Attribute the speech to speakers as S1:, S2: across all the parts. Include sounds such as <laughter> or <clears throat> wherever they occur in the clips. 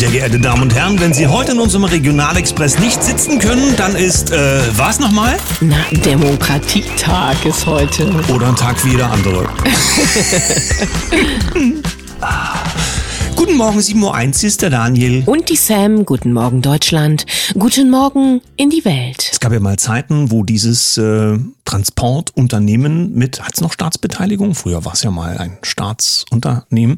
S1: Sehr geehrte Damen und Herren, wenn Sie heute in unserem Regionalexpress nicht sitzen können, dann ist, äh, was nochmal?
S2: Na, Demokratietag ist heute.
S1: Oder ein Tag wie jeder andere. Ah. <laughs> Guten Morgen, 7.01 Uhr, hier ist der Daniel.
S2: Und die Sam, guten Morgen Deutschland, guten Morgen in die Welt.
S1: Es gab ja mal Zeiten, wo dieses äh, Transportunternehmen mit, hat es noch Staatsbeteiligung? Früher war es ja mal ein Staatsunternehmen,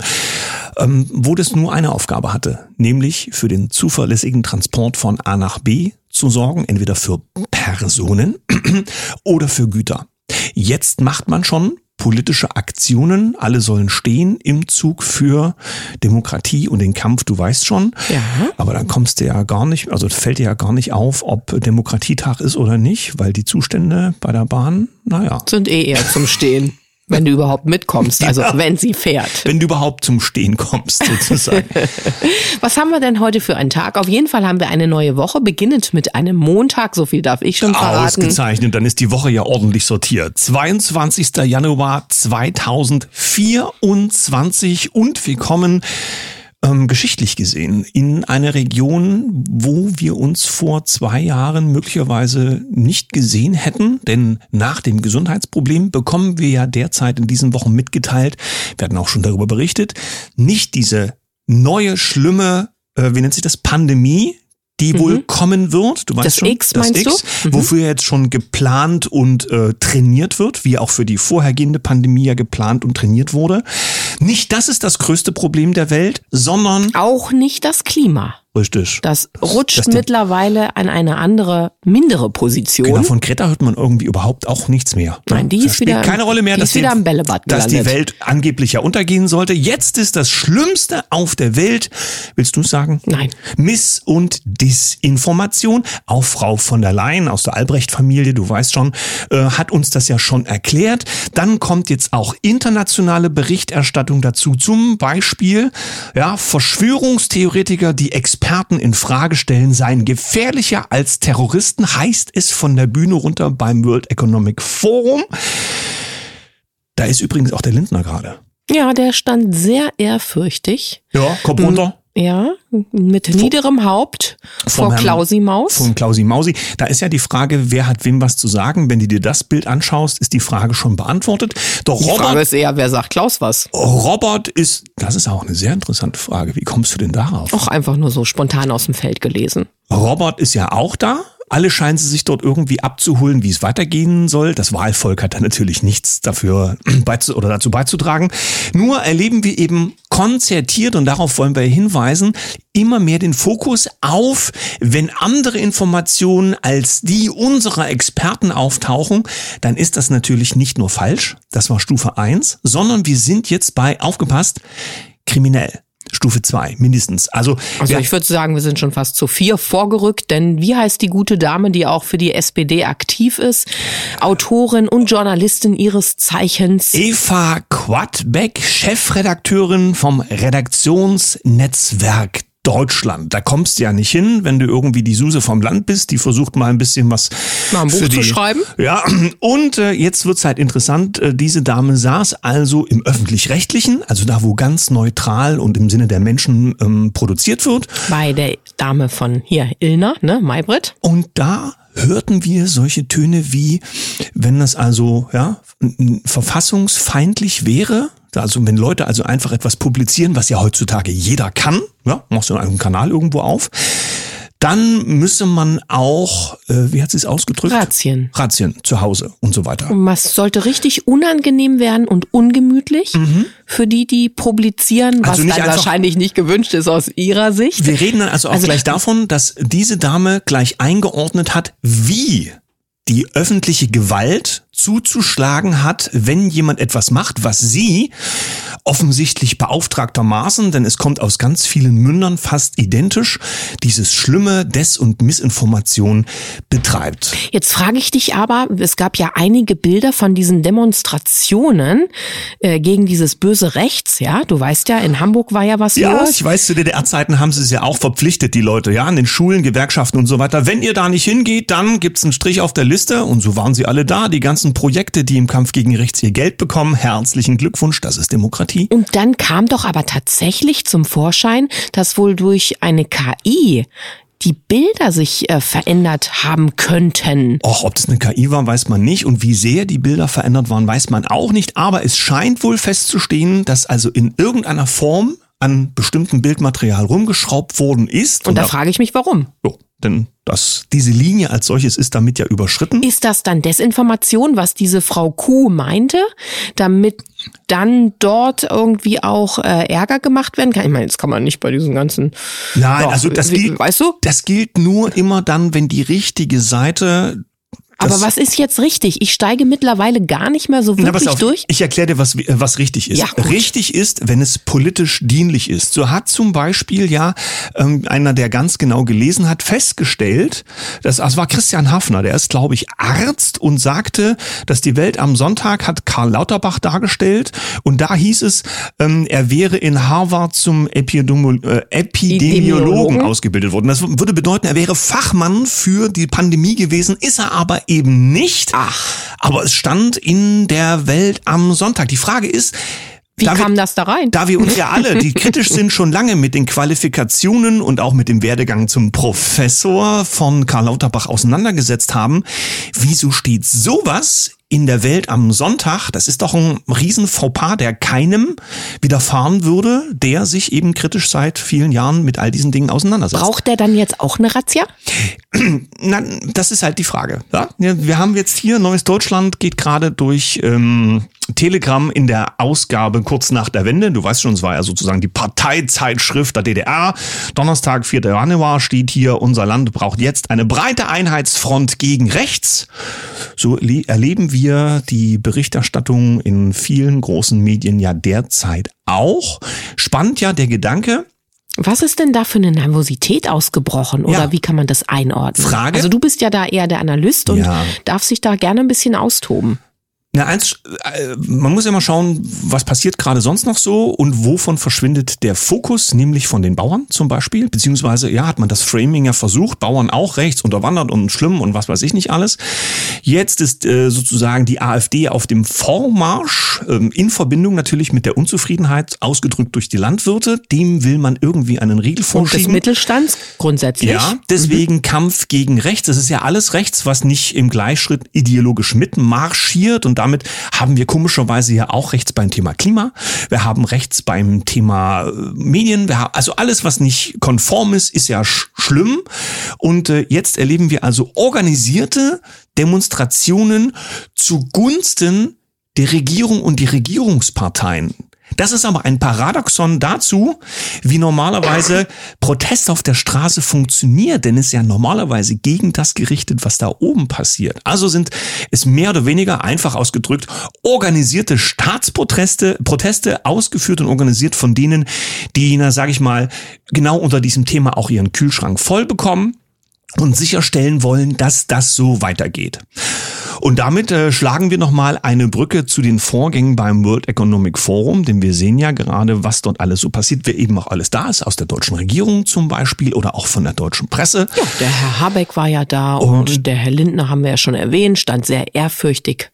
S1: ähm, wo das nur eine Aufgabe hatte, nämlich für den zuverlässigen Transport von A nach B zu sorgen, entweder für Personen <clears throat> oder für Güter. Jetzt macht man schon politische Aktionen, alle sollen stehen im Zug für Demokratie und den Kampf, du weißt schon. Ja. Aber dann kommst du ja gar nicht, also fällt dir ja gar nicht auf, ob Demokratietag ist oder nicht, weil die Zustände bei der Bahn, naja.
S2: Sind eh eher zum Stehen. Wenn du überhaupt mitkommst, also ja, wenn sie fährt.
S1: Wenn du überhaupt zum Stehen kommst, <laughs> sozusagen.
S2: Was haben wir denn heute für einen Tag? Auf jeden Fall haben wir eine neue Woche, beginnend mit einem Montag, so viel darf ich schon verraten.
S1: Ausgezeichnet, dann ist die Woche ja ordentlich sortiert. 22. Januar 2024 und wir kommen ähm, geschichtlich gesehen in eine Region, wo wir uns vor zwei Jahren möglicherweise nicht gesehen hätten. Denn nach dem Gesundheitsproblem bekommen wir ja derzeit in diesen Wochen mitgeteilt, wir hatten auch schon darüber berichtet, nicht diese neue, schlimme, äh, wie nennt sich das, Pandemie, die mhm. wohl kommen wird.
S2: Du weißt das schon, X, das meinst X,
S1: du? Mhm. wofür jetzt schon geplant und äh, trainiert wird, wie auch für die vorhergehende Pandemie ja geplant und trainiert wurde. Nicht das ist das größte Problem der Welt, sondern
S2: auch nicht das Klima.
S1: Richtig.
S2: Das rutscht das mittlerweile an eine andere, mindere Position.
S1: Genau, von Greta hört man irgendwie überhaupt auch nichts mehr.
S2: Nein, die ist wieder,
S1: keine Rolle mehr,
S2: die
S1: dass,
S2: ist wieder
S1: die,
S2: am Bällebad
S1: dass die Welt angeblich ja untergehen sollte. Jetzt ist das Schlimmste auf der Welt, willst du sagen?
S2: Nein.
S1: Miss- und Disinformation. Auch Frau von der Leyen aus der Albrecht-Familie, du weißt schon, äh, hat uns das ja schon erklärt. Dann kommt jetzt auch internationale Berichterstattung dazu. Zum Beispiel, ja, Verschwörungstheoretiker, die Experten Experten in Frage stellen seien gefährlicher als Terroristen, heißt es von der Bühne runter beim World Economic Forum. Da ist übrigens auch der Lindner gerade.
S2: Ja, der stand sehr ehrfürchtig.
S1: Ja, Kopf runter.
S2: Ja, mit vor, niederem Haupt vor Klausi Maus.
S1: Von Klausi Mausi. Da ist ja die Frage, wer hat wem was zu sagen. Wenn du dir das Bild anschaust, ist die Frage schon beantwortet.
S2: Doch die Robert, Frage ist eher, wer sagt Klaus was?
S1: Robert ist, das ist auch eine sehr interessante Frage. Wie kommst du denn darauf?
S2: Auch einfach nur so spontan aus dem Feld gelesen.
S1: Robert ist ja auch da. Alle scheinen sie sich dort irgendwie abzuholen, wie es weitergehen soll. Das Wahlvolk hat da natürlich nichts dafür <clears throat> beizu oder dazu beizutragen. Nur erleben wir eben konzertiert, und darauf wollen wir hinweisen, immer mehr den Fokus auf, wenn andere Informationen als die unserer Experten auftauchen, dann ist das natürlich nicht nur falsch, das war Stufe eins, sondern wir sind jetzt bei, aufgepasst, kriminell. Stufe 2 mindestens. Also,
S2: also ich würde sagen, wir sind schon fast zu vier vorgerückt, denn wie heißt die gute Dame, die auch für die SPD aktiv ist? Autorin und Journalistin ihres Zeichens.
S1: Eva Quadbeck, Chefredakteurin vom Redaktionsnetzwerk Deutschland. Da kommst du ja nicht hin, wenn du irgendwie die Suse vom Land bist, die versucht mal ein bisschen was
S2: mal ein Buch
S1: die,
S2: zu schreiben.
S1: Ja, und äh, jetzt wird's halt interessant, äh, diese Dame saß also im öffentlich-rechtlichen, also da, wo ganz neutral und im Sinne der Menschen ähm, produziert wird.
S2: Bei der Dame von hier, Ilna, ne, Maybrit.
S1: Und da hörten wir solche Töne wie, wenn das also ja verfassungsfeindlich wäre, also wenn Leute also einfach etwas publizieren, was ja heutzutage jeder kann, ja, machst du einen Kanal irgendwo auf, dann müsse man auch, äh, wie hat sie es ausgedrückt?
S2: Razien.
S1: Razien zu Hause und so weiter.
S2: Und was sollte richtig unangenehm werden und ungemütlich mhm. für die, die publizieren, was also dann wahrscheinlich nicht gewünscht ist aus ihrer Sicht.
S1: Wir reden dann also auch also, gleich davon, dass diese Dame gleich eingeordnet hat, wie die öffentliche Gewalt zuzuschlagen hat, wenn jemand etwas macht, was sie offensichtlich beauftragtermaßen, denn es kommt aus ganz vielen Mündern fast identisch, dieses schlimme Des- und Missinformation betreibt.
S2: Jetzt frage ich dich aber, es gab ja einige Bilder von diesen Demonstrationen äh, gegen dieses böse Rechts, ja? Du weißt ja, in Hamburg war ja was
S1: ja,
S2: los.
S1: Ja, ich weiß, zu DDR-Zeiten haben sie es ja auch verpflichtet, die Leute, ja, an den Schulen, Gewerkschaften und so weiter. Wenn ihr da nicht hingeht, dann gibt's einen Strich auf der Liste und so waren sie alle da, die ganze ganzen Projekte, die im Kampf gegen rechts ihr Geld bekommen, herzlichen Glückwunsch, das ist Demokratie.
S2: Und dann kam doch aber tatsächlich zum Vorschein, dass wohl durch eine KI die Bilder sich äh, verändert haben könnten.
S1: Och, ob das eine KI war, weiß man nicht. Und wie sehr die Bilder verändert waren, weiß man auch nicht. Aber es scheint wohl festzustehen, dass also in irgendeiner Form an bestimmtem Bildmaterial rumgeschraubt worden ist.
S2: Und, und da, da frage ich mich, warum.
S1: Jo, denn das, diese Linie als solches ist damit ja überschritten.
S2: Ist das dann Desinformation, was diese Frau Kuh meinte, damit dann dort irgendwie auch äh, Ärger gemacht werden kann? Ich meine, das kann man nicht bei diesen ganzen.
S1: Nein, doch, also das gilt, weißt du? Das gilt nur immer dann, wenn die richtige Seite
S2: aber was ist jetzt richtig? Ich steige mittlerweile gar nicht mehr so wirklich
S1: auf,
S2: durch.
S1: Ich erkläre dir, was, was richtig ist. Ja, richtig ist, wenn es politisch dienlich ist. So hat zum Beispiel ja ähm, einer, der ganz genau gelesen hat, festgestellt, dass, das war Christian Hafner, der ist, glaube ich, Arzt und sagte, dass die Welt am Sonntag hat Karl Lauterbach dargestellt und da hieß es, ähm, er wäre in Harvard zum Epidemi äh, Epidemiologen ausgebildet worden. Das würde bedeuten, er wäre Fachmann für die Pandemie gewesen, ist er aber eben nicht.
S2: Ach.
S1: Aber es stand in der Welt am Sonntag. Die Frage ist,
S2: wie da kam wir, das da rein?
S1: Da wir uns ja alle, die kritisch sind, schon lange mit den Qualifikationen und auch mit dem Werdegang zum Professor von Karl Lauterbach auseinandergesetzt haben, wieso steht sowas in der Welt am Sonntag, das ist doch ein riesen Fauxpas, der keinem widerfahren würde, der sich eben kritisch seit vielen Jahren mit all diesen Dingen auseinandersetzt.
S2: Braucht der dann jetzt auch eine Razzia? <clears throat>
S1: Na, das ist halt die Frage. Ja? Wir haben jetzt hier, Neues Deutschland geht gerade durch ähm, Telegram in der Ausgabe kurz nach der Wende. Du weißt schon, es war ja sozusagen die Parteizeitschrift der DDR. Donnerstag, 4. Januar steht hier, unser Land braucht jetzt eine breite Einheitsfront gegen rechts. So erleben wir die Berichterstattung in vielen großen Medien ja derzeit auch. Spannend ja der Gedanke,
S2: was ist denn da für eine Nervosität ausgebrochen oder ja. wie kann man das einordnen?
S1: Frage.
S2: Also du bist ja da eher der Analyst und ja. darf sich da gerne ein bisschen austoben.
S1: Na, eins, äh, man muss ja mal schauen, was passiert gerade sonst noch so und wovon verschwindet der Fokus, nämlich von den Bauern zum Beispiel, beziehungsweise, ja, hat man das Framing ja versucht, Bauern auch rechts unterwandert und schlimm und was weiß ich nicht alles. Jetzt ist äh, sozusagen die AfD auf dem Vormarsch, ähm, in Verbindung natürlich mit der Unzufriedenheit, ausgedrückt durch die Landwirte. Dem will man irgendwie einen Riegel vorschieben.
S2: Und des Mittelstands grundsätzlich.
S1: Ja, deswegen mhm. Kampf gegen rechts. Das ist ja alles rechts, was nicht im Gleichschritt ideologisch mitmarschiert und damit haben wir komischerweise ja auch rechts beim Thema Klima. Wir haben rechts beim Thema äh, Medien. Haben, also alles, was nicht konform ist, ist ja sch schlimm. Und äh, jetzt erleben wir also organisierte Demonstrationen zugunsten der Regierung und die Regierungsparteien. Das ist aber ein Paradoxon dazu, wie normalerweise Protest auf der Straße funktioniert, denn es ist ja normalerweise gegen das gerichtet, was da oben passiert. Also sind es mehr oder weniger einfach ausgedrückt organisierte Staatsproteste, Proteste ausgeführt und organisiert von denen, die, na, sag ich mal, genau unter diesem Thema auch ihren Kühlschrank voll bekommen und sicherstellen wollen, dass das so weitergeht. Und damit äh, schlagen wir nochmal eine Brücke zu den Vorgängen beim World Economic Forum, denn wir sehen ja gerade, was dort alles so passiert, wer eben auch alles da ist, aus der deutschen Regierung zum Beispiel oder auch von der deutschen Presse.
S2: Ja, der Herr Habeck war ja da und, und der Herr Lindner haben wir ja schon erwähnt, stand sehr ehrfürchtig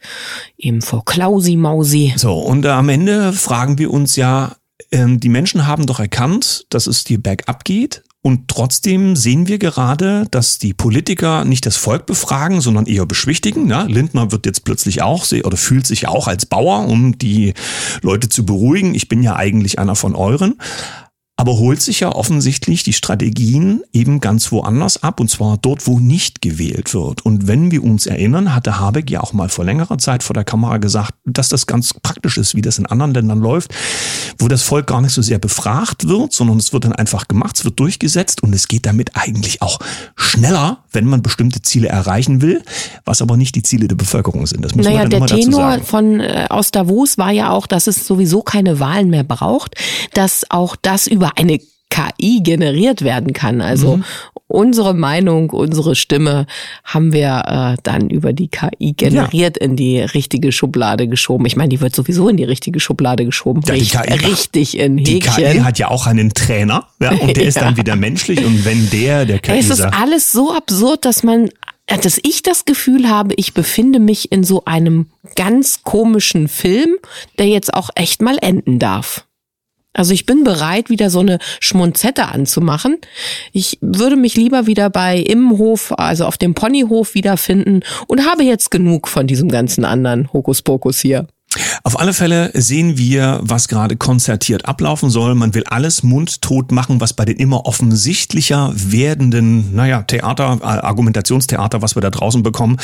S2: eben vor Klausi Mausi.
S1: So, und äh, am Ende fragen wir uns ja, ähm, die Menschen haben doch erkannt, dass es hier bergab geht. Und trotzdem sehen wir gerade, dass die Politiker nicht das Volk befragen, sondern eher beschwichtigen. Ja, Lindner wird jetzt plötzlich auch oder fühlt sich auch als Bauer, um die Leute zu beruhigen. Ich bin ja eigentlich einer von euren aber holt sich ja offensichtlich die Strategien eben ganz woanders ab, und zwar dort, wo nicht gewählt wird. Und wenn wir uns erinnern, hatte Habeck ja auch mal vor längerer Zeit vor der Kamera gesagt, dass das ganz praktisch ist, wie das in anderen Ländern läuft, wo das Volk gar nicht so sehr befragt wird, sondern es wird dann einfach gemacht, es wird durchgesetzt und es geht damit eigentlich auch schneller, wenn man bestimmte Ziele erreichen will, was aber nicht die Ziele der Bevölkerung sind.
S2: Das muss naja, man dann der immer Tenor dazu sagen. von äh, aus Davos war ja auch, dass es sowieso keine Wahlen mehr braucht, dass auch das über über eine KI generiert werden kann. Also mhm. unsere Meinung, unsere Stimme haben wir äh, dann über die KI generiert ja. in die richtige Schublade geschoben. Ich meine, die wird sowieso in die richtige Schublade geschoben. Ja, Richt, KI, richtig in Häkchen.
S1: Die KI hat ja auch einen Trainer ja, und der <laughs> ist dann wieder menschlich und wenn der, der KI
S2: Es ist alles so absurd, dass man dass ich das Gefühl habe, ich befinde mich in so einem ganz komischen Film, der jetzt auch echt mal enden darf. Also ich bin bereit, wieder so eine Schmunzette anzumachen. Ich würde mich lieber wieder bei Immenhof, also auf dem Ponyhof wiederfinden und habe jetzt genug von diesem ganzen anderen Hokuspokus hier.
S1: Auf alle Fälle sehen wir, was gerade konzertiert ablaufen soll. Man will alles mundtot machen, was bei den immer offensichtlicher werdenden, naja, Theater, Argumentationstheater, was wir da draußen bekommen,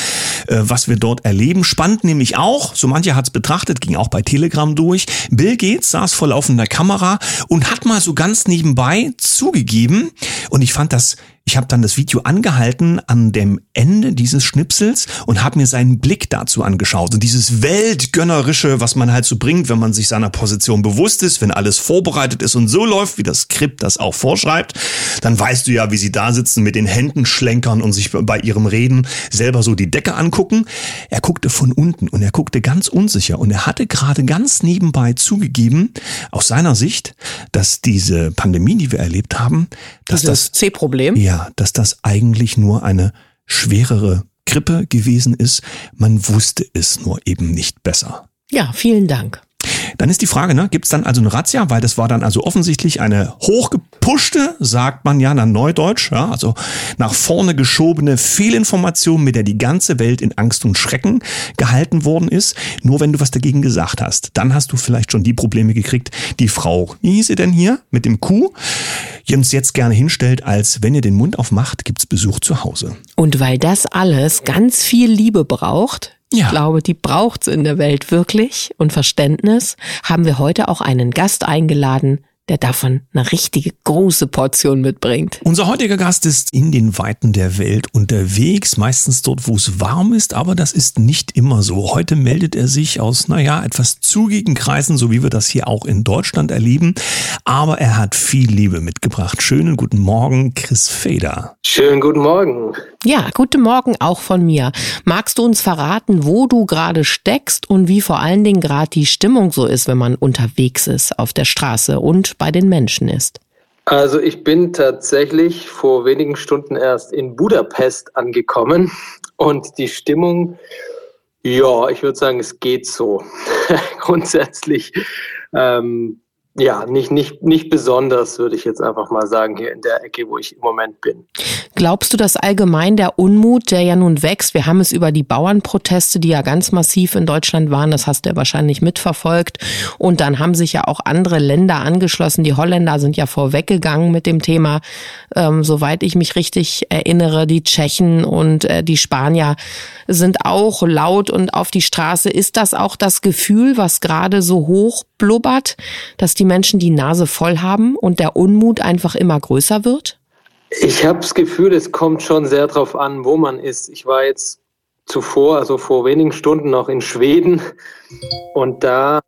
S1: äh, was wir dort erleben. Spannend nämlich auch, so mancher hat es betrachtet, ging auch bei Telegram durch. Bill Gates saß vor laufender Kamera und hat mal so ganz nebenbei zugegeben, und ich fand das ich habe dann das Video angehalten an dem Ende dieses Schnipsels und habe mir seinen Blick dazu angeschaut. Und dieses Weltgönnerische, was man halt so bringt, wenn man sich seiner Position bewusst ist, wenn alles vorbereitet ist und so läuft, wie das Skript das auch vorschreibt, dann weißt du ja, wie sie da sitzen mit den Händen schlenkern und sich bei ihrem Reden selber so die Decke angucken. Er guckte von unten und er guckte ganz unsicher und er hatte gerade ganz nebenbei zugegeben, aus seiner Sicht, dass diese Pandemie, die wir erlebt haben, dass
S2: Dieses
S1: das
S2: C-Problem.
S1: Ja, dass das eigentlich nur eine schwerere Grippe gewesen ist. Man wusste es nur eben nicht besser.
S2: Ja, vielen Dank.
S1: Dann ist die Frage, ne, gibt es dann also eine Razzia, weil das war dann also offensichtlich eine hochgepuschte, sagt man ja dann Neudeutsch, ja, also nach vorne geschobene Fehlinformation, mit der die ganze Welt in Angst und Schrecken gehalten worden ist. Nur wenn du was dagegen gesagt hast, dann hast du vielleicht schon die Probleme gekriegt, die Frau, wie hieß sie denn hier, mit dem Kuh, uns jetzt gerne hinstellt, als wenn ihr den Mund aufmacht, gibt's Besuch zu Hause.
S2: Und weil das alles ganz viel Liebe braucht, ja. Ich glaube, die braucht's in der Welt wirklich und Verständnis. Haben wir heute auch einen Gast eingeladen, der davon eine richtige große Portion mitbringt.
S1: Unser heutiger Gast ist in den Weiten der Welt unterwegs, meistens dort, wo es warm ist, aber das ist nicht immer so. Heute meldet er sich aus, naja, etwas zugigen Kreisen, so wie wir das hier auch in Deutschland erleben. Aber er hat viel Liebe mitgebracht. Schönen guten Morgen, Chris Feder.
S3: Schönen guten Morgen.
S2: Ja, guten Morgen auch von mir. Magst du uns verraten, wo du gerade steckst und wie vor allen Dingen gerade die Stimmung so ist, wenn man unterwegs ist auf der Straße und bei den Menschen ist?
S3: Also ich bin tatsächlich vor wenigen Stunden erst in Budapest angekommen und die Stimmung, ja, ich würde sagen, es geht so. <laughs> Grundsätzlich ähm, ja, nicht, nicht, nicht besonders, würde ich jetzt einfach mal sagen, hier in der Ecke, wo ich im Moment bin.
S2: Glaubst du, dass allgemein der Unmut, der ja nun wächst, wir haben es über die Bauernproteste, die ja ganz massiv in Deutschland waren, das hast du ja wahrscheinlich mitverfolgt. Und dann haben sich ja auch andere Länder angeschlossen. Die Holländer sind ja vorweggegangen mit dem Thema, ähm, soweit ich mich richtig erinnere, die Tschechen und äh, die Spanier sind auch laut und auf die Straße. Ist das auch das Gefühl, was gerade so hoch blubbert, dass die Menschen die Nase voll haben und der Unmut einfach immer größer wird?
S3: Ich habe das Gefühl, es kommt schon sehr darauf an, wo man ist. Ich war jetzt zuvor, also vor wenigen Stunden noch in Schweden und da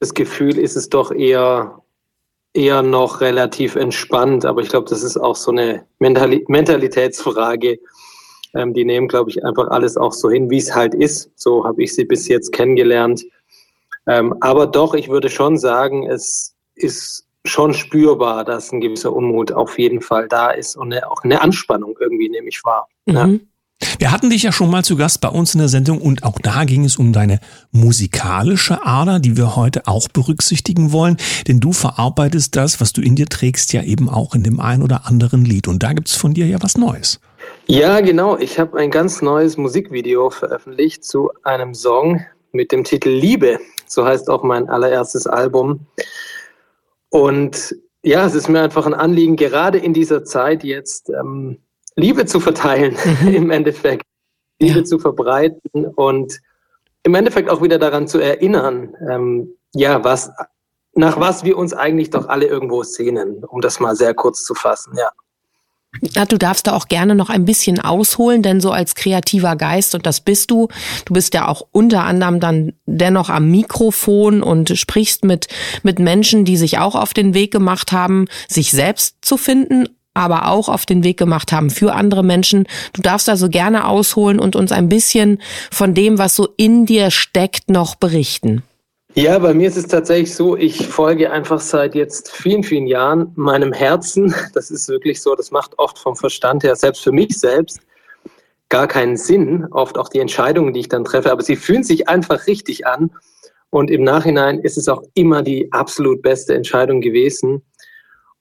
S3: das Gefühl ist es doch eher eher noch relativ entspannt, aber ich glaube, das ist auch so eine Mentalitätsfrage. Ähm, die nehmen, glaube ich, einfach alles auch so hin, wie es halt ist. So habe ich sie bis jetzt kennengelernt. Ähm, aber doch, ich würde schon sagen, es ist schon spürbar, dass ein gewisser Unmut auf jeden Fall da ist und eine, auch eine Anspannung irgendwie nehme ich wahr. Mhm. Ja.
S1: Wir hatten dich ja schon mal zu Gast bei uns in der Sendung und auch da ging es um deine musikalische Ader, die wir heute auch berücksichtigen wollen, denn du verarbeitest das, was du in dir trägst, ja eben auch in dem ein oder anderen Lied und da gibt's von dir ja was Neues.
S3: Ja, genau. Ich habe ein ganz neues Musikvideo veröffentlicht zu einem Song mit dem Titel Liebe. So heißt auch mein allererstes Album. Und ja, es ist mir einfach ein Anliegen, gerade in dieser Zeit jetzt ähm, Liebe zu verteilen, mhm. <laughs> im Endeffekt. Liebe ja. zu verbreiten und im Endeffekt auch wieder daran zu erinnern, ähm, ja, was, nach was wir uns eigentlich doch alle irgendwo sehnen, um das mal sehr kurz zu fassen, ja.
S2: Ja, du darfst da auch gerne noch ein bisschen ausholen, denn so als kreativer Geist, und das bist du, du bist ja auch unter anderem dann dennoch am Mikrofon und sprichst mit, mit Menschen, die sich auch auf den Weg gemacht haben, sich selbst zu finden, aber auch auf den Weg gemacht haben für andere Menschen. Du darfst also gerne ausholen und uns ein bisschen von dem, was so in dir steckt, noch berichten.
S3: Ja, bei mir ist es tatsächlich so, ich folge einfach seit jetzt vielen, vielen Jahren meinem Herzen. Das ist wirklich so, das macht oft vom Verstand her, selbst für mich selbst, gar keinen Sinn, oft auch die Entscheidungen, die ich dann treffe, aber sie fühlen sich einfach richtig an. Und im Nachhinein ist es auch immer die absolut beste Entscheidung gewesen.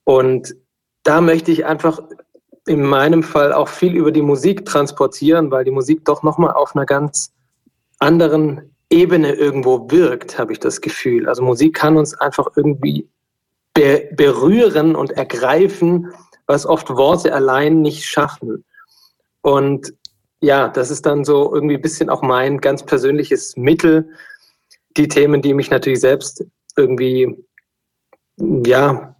S3: Und da möchte ich einfach in meinem Fall auch viel über die Musik transportieren, weil die Musik doch nochmal auf einer ganz anderen Ebene irgendwo wirkt, habe ich das Gefühl. Also Musik kann uns einfach irgendwie be berühren und ergreifen, was oft Worte allein nicht schaffen. Und ja, das ist dann so irgendwie ein bisschen auch mein ganz persönliches Mittel, die Themen, die mich natürlich selbst irgendwie ja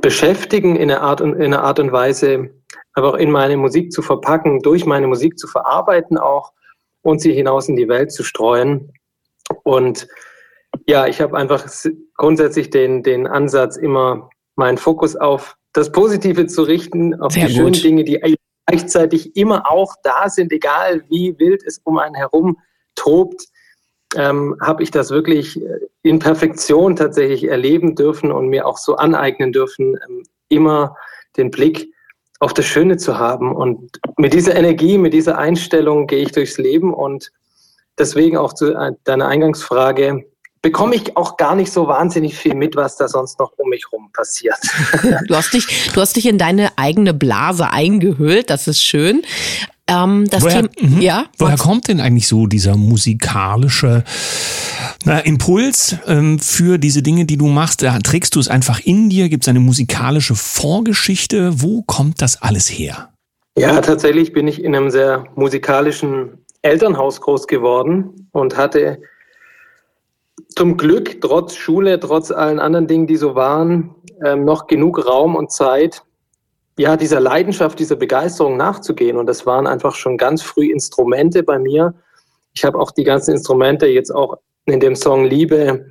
S3: beschäftigen in einer Art und in einer Art und Weise, aber auch in meine Musik zu verpacken, durch meine Musik zu verarbeiten auch und sie hinaus in die Welt zu streuen. Und ja, ich habe einfach grundsätzlich den, den Ansatz, immer meinen Fokus auf das Positive zu richten, auf Sehr die gut. schönen Dinge, die gleichzeitig immer auch da sind, egal wie wild es um einen herum tobt, ähm, habe ich das wirklich in Perfektion tatsächlich erleben dürfen und mir auch so aneignen dürfen, ähm, immer den Blick auf das Schöne zu haben. Und mit dieser Energie, mit dieser Einstellung gehe ich durchs Leben und deswegen auch zu äh, deiner Eingangsfrage, bekomme ich auch gar nicht so wahnsinnig viel mit, was da sonst noch um mich rum passiert. <laughs>
S2: du hast dich, du hast dich in deine eigene Blase eingehüllt, das ist schön.
S1: Ähm, das woher, Thema, mh, ja, woher kommt denn eigentlich so dieser musikalische na, Impuls ähm, für diese Dinge, die du machst? Da trägst du es einfach in dir? Gibt es eine musikalische Vorgeschichte? Wo kommt das alles her?
S3: Ja, tatsächlich bin ich in einem sehr musikalischen Elternhaus groß geworden und hatte zum Glück trotz Schule, trotz allen anderen Dingen, die so waren, ähm, noch genug Raum und Zeit, ja, dieser Leidenschaft, dieser Begeisterung nachzugehen. Und das waren einfach schon ganz früh Instrumente bei mir. Ich habe auch die ganzen Instrumente jetzt auch in dem Song Liebe,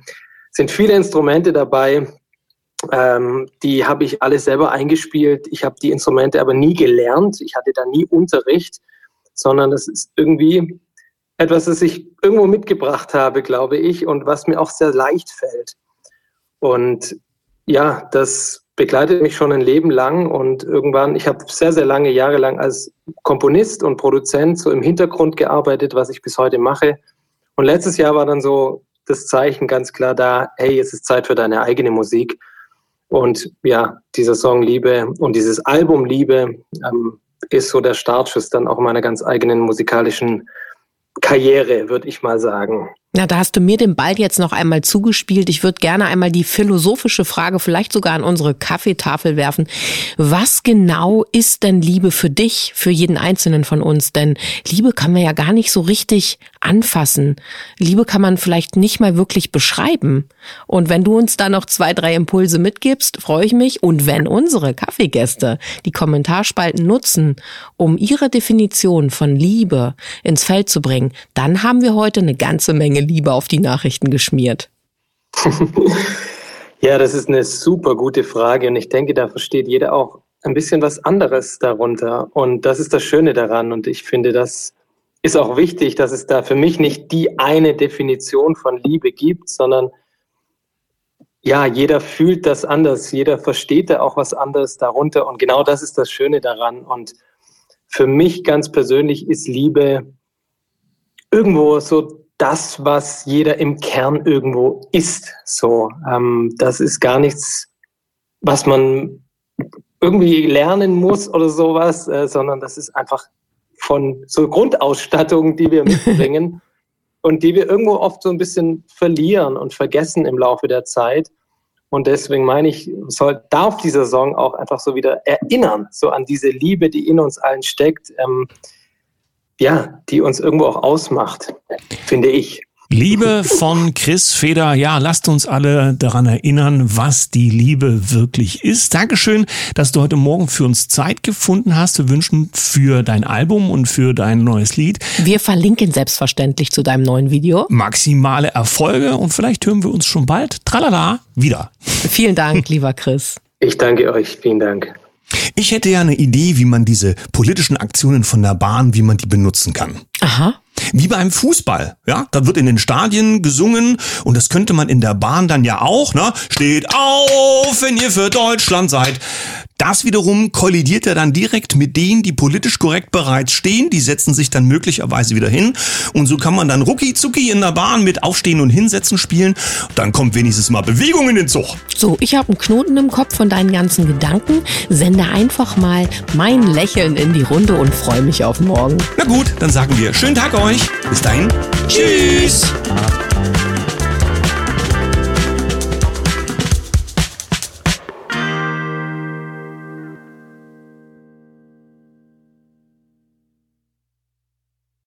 S3: sind viele Instrumente dabei, ähm, die habe ich alle selber eingespielt. Ich habe die Instrumente aber nie gelernt. Ich hatte da nie Unterricht, sondern das ist irgendwie etwas, das ich irgendwo mitgebracht habe, glaube ich, und was mir auch sehr leicht fällt. Und ja, das begleitet mich schon ein Leben lang und irgendwann, ich habe sehr, sehr lange Jahre lang als Komponist und Produzent so im Hintergrund gearbeitet, was ich bis heute mache. Und letztes Jahr war dann so das Zeichen ganz klar da, hey, es ist Zeit für deine eigene Musik. Und ja, dieser Song Liebe und dieses Album Liebe ähm, ist so der Startschuss dann auch meiner ganz eigenen musikalischen Karriere, würde ich mal sagen.
S2: Na, da hast du mir den Ball jetzt noch einmal zugespielt. Ich würde gerne einmal die philosophische Frage vielleicht sogar an unsere Kaffeetafel werfen. Was genau ist denn Liebe für dich, für jeden Einzelnen von uns? Denn Liebe kann man ja gar nicht so richtig anfassen. Liebe kann man vielleicht nicht mal wirklich beschreiben. Und wenn du uns da noch zwei, drei Impulse mitgibst, freue ich mich. Und wenn unsere Kaffeegäste die Kommentarspalten nutzen, um ihre Definition von Liebe ins Feld zu bringen, dann haben wir heute eine ganze Menge Menge Liebe auf die Nachrichten geschmiert? <laughs>
S3: ja, das ist eine super gute Frage und ich denke, da versteht jeder auch ein bisschen was anderes darunter. Und das ist das Schöne daran. Und ich finde, das ist auch wichtig, dass es da für mich nicht die eine Definition von Liebe gibt, sondern ja, jeder fühlt das anders, jeder versteht da auch was anderes darunter. Und genau das ist das Schöne daran. Und für mich ganz persönlich ist Liebe irgendwo so das, was jeder im Kern irgendwo ist. So, ähm, das ist gar nichts, was man irgendwie lernen muss oder sowas, äh, sondern das ist einfach von so Grundausstattung, die wir <laughs> mitbringen und die wir irgendwo oft so ein bisschen verlieren und vergessen im Laufe der Zeit. Und deswegen meine ich, soll, darf dieser Song auch einfach so wieder erinnern, so an diese Liebe, die in uns allen steckt. Ähm, ja, die uns irgendwo auch ausmacht, finde ich.
S1: Liebe von Chris Feder. Ja, lasst uns alle daran erinnern, was die Liebe wirklich ist. Dankeschön, dass du heute Morgen für uns Zeit gefunden hast. Wir wünschen für dein Album und für dein neues Lied.
S2: Wir verlinken selbstverständlich zu deinem neuen Video.
S1: Maximale Erfolge und vielleicht hören wir uns schon bald, tralala, wieder.
S2: Vielen Dank, lieber Chris. <laughs>
S3: Ich danke euch. Vielen Dank.
S1: Ich hätte ja eine Idee, wie man diese politischen Aktionen von der Bahn, wie man die benutzen kann.
S2: Aha.
S1: Wie beim Fußball, ja, da wird in den Stadien gesungen und das könnte man in der Bahn dann ja auch, ne? Steht auf, wenn ihr für Deutschland seid. Das wiederum kollidiert ja dann direkt mit denen, die politisch korrekt bereits stehen. Die setzen sich dann möglicherweise wieder hin. Und so kann man dann rucki zucki in der Bahn mit Aufstehen und Hinsetzen spielen. Dann kommt wenigstens mal Bewegung in den Zug.
S2: So, ich habe einen Knoten im Kopf von deinen ganzen Gedanken. Sende einfach mal mein Lächeln in die Runde und freue mich auf morgen.
S1: Na gut, dann sagen wir schönen Tag euch. Bis dahin. Tschüss.